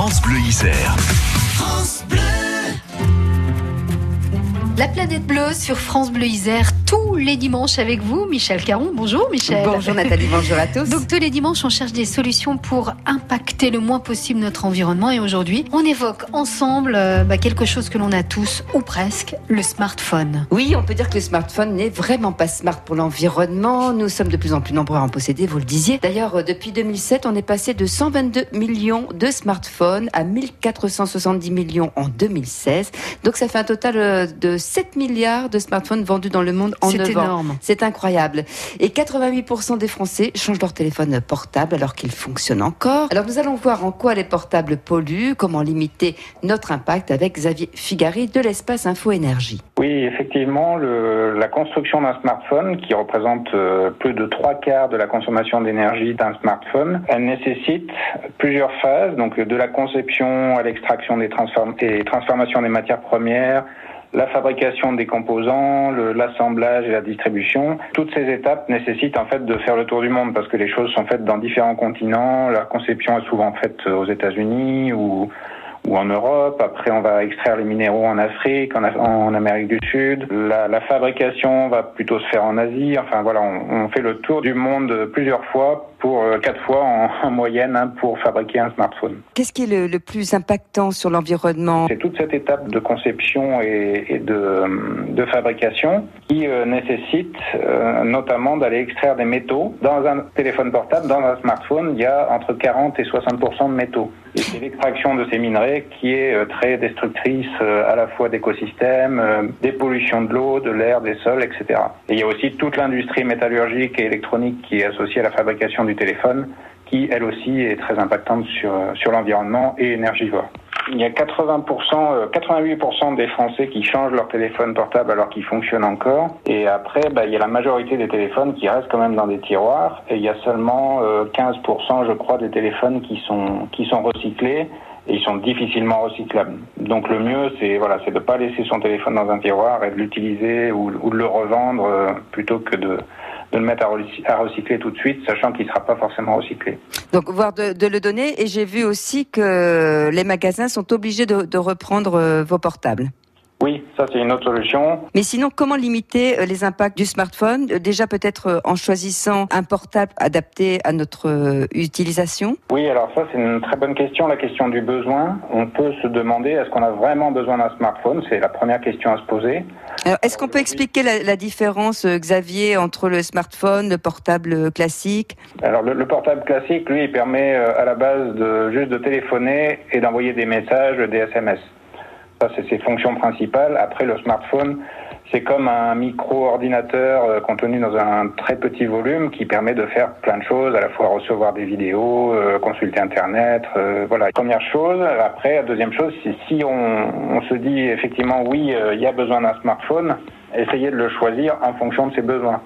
France Bleu Isère. La planète bleue sur France Bleu Isère tous les dimanches avec vous, Michel Caron. Bonjour Michel. Bonjour Nathalie, bonjour à tous. Donc tous les dimanches, on cherche des solutions pour impacter le moins possible notre environnement. Et aujourd'hui, on évoque ensemble euh, bah, quelque chose que l'on a tous, ou presque, le smartphone. Oui, on peut dire que le smartphone n'est vraiment pas smart pour l'environnement. Nous sommes de plus en plus nombreux à en posséder, vous le disiez. D'ailleurs, euh, depuis 2007, on est passé de 122 millions de smartphones à 1470 millions en 2016. Donc ça fait un total euh, de 7 milliards de smartphones vendus dans le monde en 9 C'est ans. énorme. C'est incroyable. Et 88% des Français changent leur téléphone portable alors qu'il fonctionne encore. Alors nous allons voir en quoi les portables polluent, comment limiter notre impact avec Xavier Figari de l'espace Info Énergie. Oui, effectivement, le- la construction d'un smartphone, qui représente euh, plus de trois quarts de la consommation d'énergie d'un smartphone, elle nécessite plusieurs phases, donc de la conception à l'extraction des, transform- des transformations des matières premières, la fabrication des composants, l'assemblage et la distribution. Toutes ces étapes nécessitent en fait de faire le tour du monde parce que les choses sont faites dans différents continents. La conception est souvent faite aux États-Unis ou ou en Europe. Après, on va extraire les minéraux en Afrique, en, en Amérique du Sud. La, la fabrication va plutôt se faire en Asie. Enfin voilà, on, on fait le tour du monde plusieurs fois pour euh, quatre fois en, en moyenne hein, pour fabriquer un smartphone. Qu'est-ce qui est le, le plus impactant sur l'environnement? C'est toute cette étape de conception et, et de, de fabrication qui euh, nécessite euh, notamment d'aller extraire des métaux. Dans un téléphone portable, dans un smartphone, il y a entre 40 et 60 de métaux. Et c'est l'extraction de ces minerais qui est euh, très destructrice euh, à la fois d'écosystèmes, euh, des pollutions de l'eau, de l'air, des sols, etc. Et il y a aussi toute l'industrie métallurgique et électronique qui est associée à la fabrication du téléphone, qui elle aussi est très impactante sur, sur l'environnement et énergivore. Il y a 80%, euh, 88% des Français qui changent leur téléphone portable alors qu'il fonctionne encore. Et après, bah, il y a la majorité des téléphones qui restent quand même dans des tiroirs. Et il y a seulement euh, 15%, je crois, des téléphones qui sont, qui sont recyclés. Ils sont difficilement recyclables. Donc le mieux, c'est voilà, c'est de pas laisser son téléphone dans un tiroir et de l'utiliser ou, de le revendre euh, plutôt que de, de le mettre à recy- à recycler tout de suite, sachant qu'il sera pas forcément recyclé. Donc, voire de, de le donner. Et j'ai vu aussi que les magasins sont obligés de, de reprendre euh, vos portables. Oui, ça c'est une autre solution. Mais sinon, comment limiter euh, les impacts du smartphone Euh, Déjà peut-être euh, en choisissant un portable adapté à notre utilisation? Oui, alors ça c'est une très bonne question, la question du besoin. On peut se demander est-ce qu'on a vraiment besoin d'un smartphone? C'est la première question à se poser. Alors, est-ce qu'on peut expliquer la, la différence, Xavier, entre le smartphone, le portable classique? Alors le, le portable classique, lui, il permet à la base de juste de téléphoner et d'envoyer des messages, des SMS. Ça c'est ses fonctions principales. Après le smartphone, c'est comme un micro-ordinateur euh, contenu dans un très petit volume qui permet de faire plein de choses, à la fois recevoir des vidéos, euh, consulter Internet, euh, voilà. Première chose. Après, la deuxième chose, si on, se dit effectivement oui, il y a besoin d'un smartphone, essayez de le choisir en fonction de ses besoins.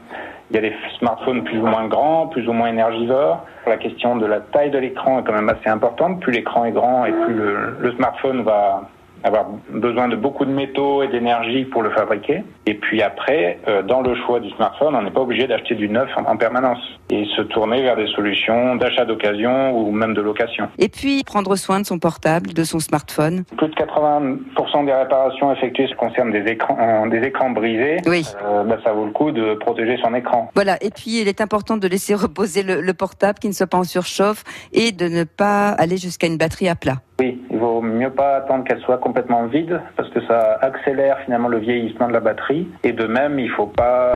Il y a des smartphones plus ou moins grands, plus ou moins énergivores. La question de la taille de l'écran est quand même assez importante. Plus l'écran est grand et plus le smartphone va avoir besoin de beaucoup de métaux et d'énergie pour le fabriquer. Et puis après, euh, dans le choix du smartphone, on n'est pas obligé d'acheter du neuf en, en permanence et se tourner vers des solutions d'achat d'occasion ou même de location. Et puis, prendre soin de son portable, de son smartphone. Plus de 80% des réparations effectuées concernent des écrans, des écrans brisés. Oui. Euh, bah, ça vaut le coup de protéger son écran. Voilà. Et puis, il est important de laisser reposer le, le portable, qui ne soit pas en surchauffe, et de ne pas aller jusqu'à une batterie à plat. Oui, vaut mieux pas attendre qu'elle soit complètement vide parce que ça accélère finalement le vieillissement de la batterie. Et de même, il faut pas